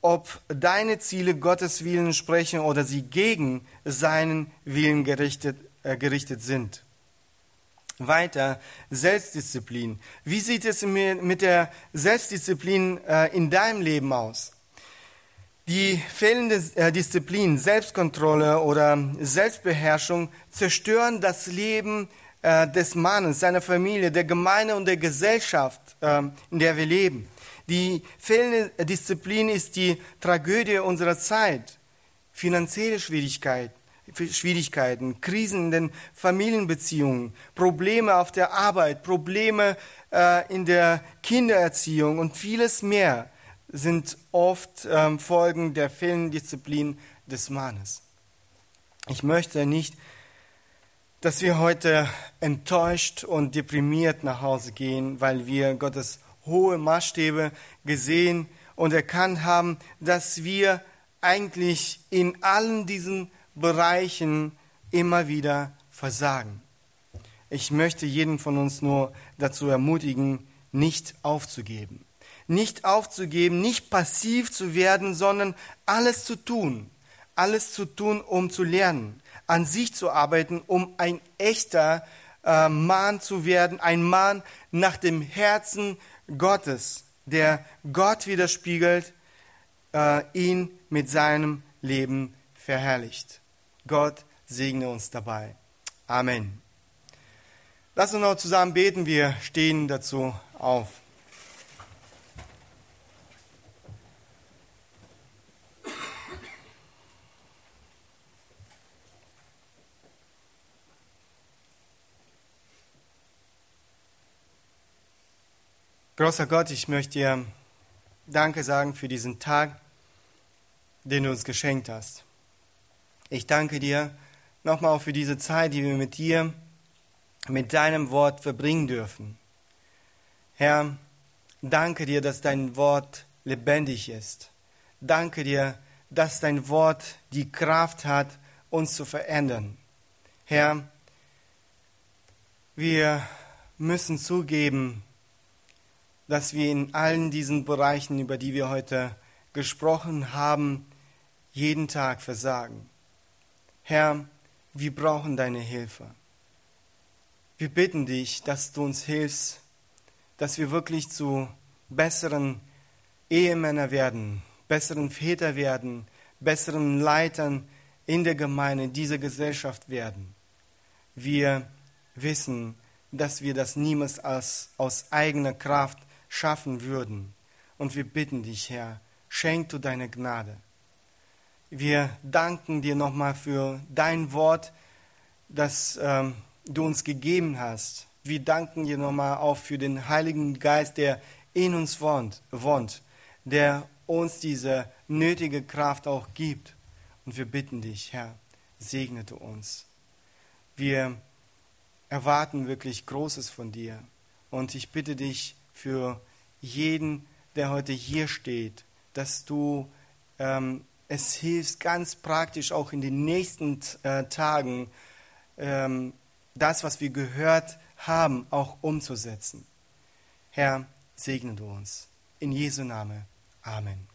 ob deine Ziele Gottes Willen sprechen oder sie gegen seinen Willen gerichtet, äh, gerichtet sind. Weiter, Selbstdisziplin. Wie sieht es mit der Selbstdisziplin äh, in deinem Leben aus? Die fehlende äh, Disziplin, Selbstkontrolle oder Selbstbeherrschung zerstören das Leben äh, des Mannes, seiner Familie, der Gemeinde und der Gesellschaft, ähm, in der wir leben. Die fehlende Disziplin ist die Tragödie unserer Zeit. Finanzielle Schwierigkeiten, Schwierigkeiten, Krisen in den Familienbeziehungen, Probleme auf der Arbeit, Probleme äh, in der Kindererziehung und vieles mehr sind oft ähm, Folgen der fehlenden Disziplin des Mannes. Ich möchte nicht, dass wir heute enttäuscht und deprimiert nach Hause gehen, weil wir Gottes hohe Maßstäbe gesehen und erkannt haben, dass wir eigentlich in allen diesen Bereichen immer wieder versagen. Ich möchte jeden von uns nur dazu ermutigen, nicht aufzugeben. Nicht aufzugeben, nicht passiv zu werden, sondern alles zu tun. Alles zu tun, um zu lernen, an sich zu arbeiten, um ein echter äh, Mann zu werden, ein Mann nach dem Herzen Gottes, der Gott widerspiegelt, äh, ihn mit seinem Leben verherrlicht. Gott segne uns dabei. Amen. Lass uns noch zusammen beten. Wir stehen dazu auf. Großer Gott, ich möchte dir Danke sagen für diesen Tag, den du uns geschenkt hast. Ich danke dir nochmal auch für diese Zeit, die wir mit dir, mit deinem Wort verbringen dürfen. Herr, danke dir, dass dein Wort lebendig ist. Danke dir, dass dein Wort die Kraft hat, uns zu verändern. Herr, wir müssen zugeben, dass wir in allen diesen Bereichen, über die wir heute gesprochen haben, jeden Tag versagen. Herr, wir brauchen deine Hilfe. Wir bitten dich, dass du uns hilfst, dass wir wirklich zu besseren Ehemänner werden, besseren Väter werden, besseren Leitern in der Gemeinde, in dieser Gesellschaft werden. Wir wissen, dass wir das niemals als, aus eigener Kraft schaffen würden. Und wir bitten dich, Herr, schenk du deine Gnade. Wir danken dir nochmal für dein Wort, das ähm, du uns gegeben hast. Wir danken dir nochmal auch für den Heiligen Geist, der in uns wohnt, wohnt, der uns diese nötige Kraft auch gibt. Und wir bitten dich, Herr, segne du uns. Wir erwarten wirklich Großes von dir. Und ich bitte dich, für jeden, der heute hier steht, dass du ähm, es hilfst, ganz praktisch auch in den nächsten äh, Tagen ähm, das, was wir gehört haben, auch umzusetzen. Herr, segne du uns. In Jesu Name. Amen.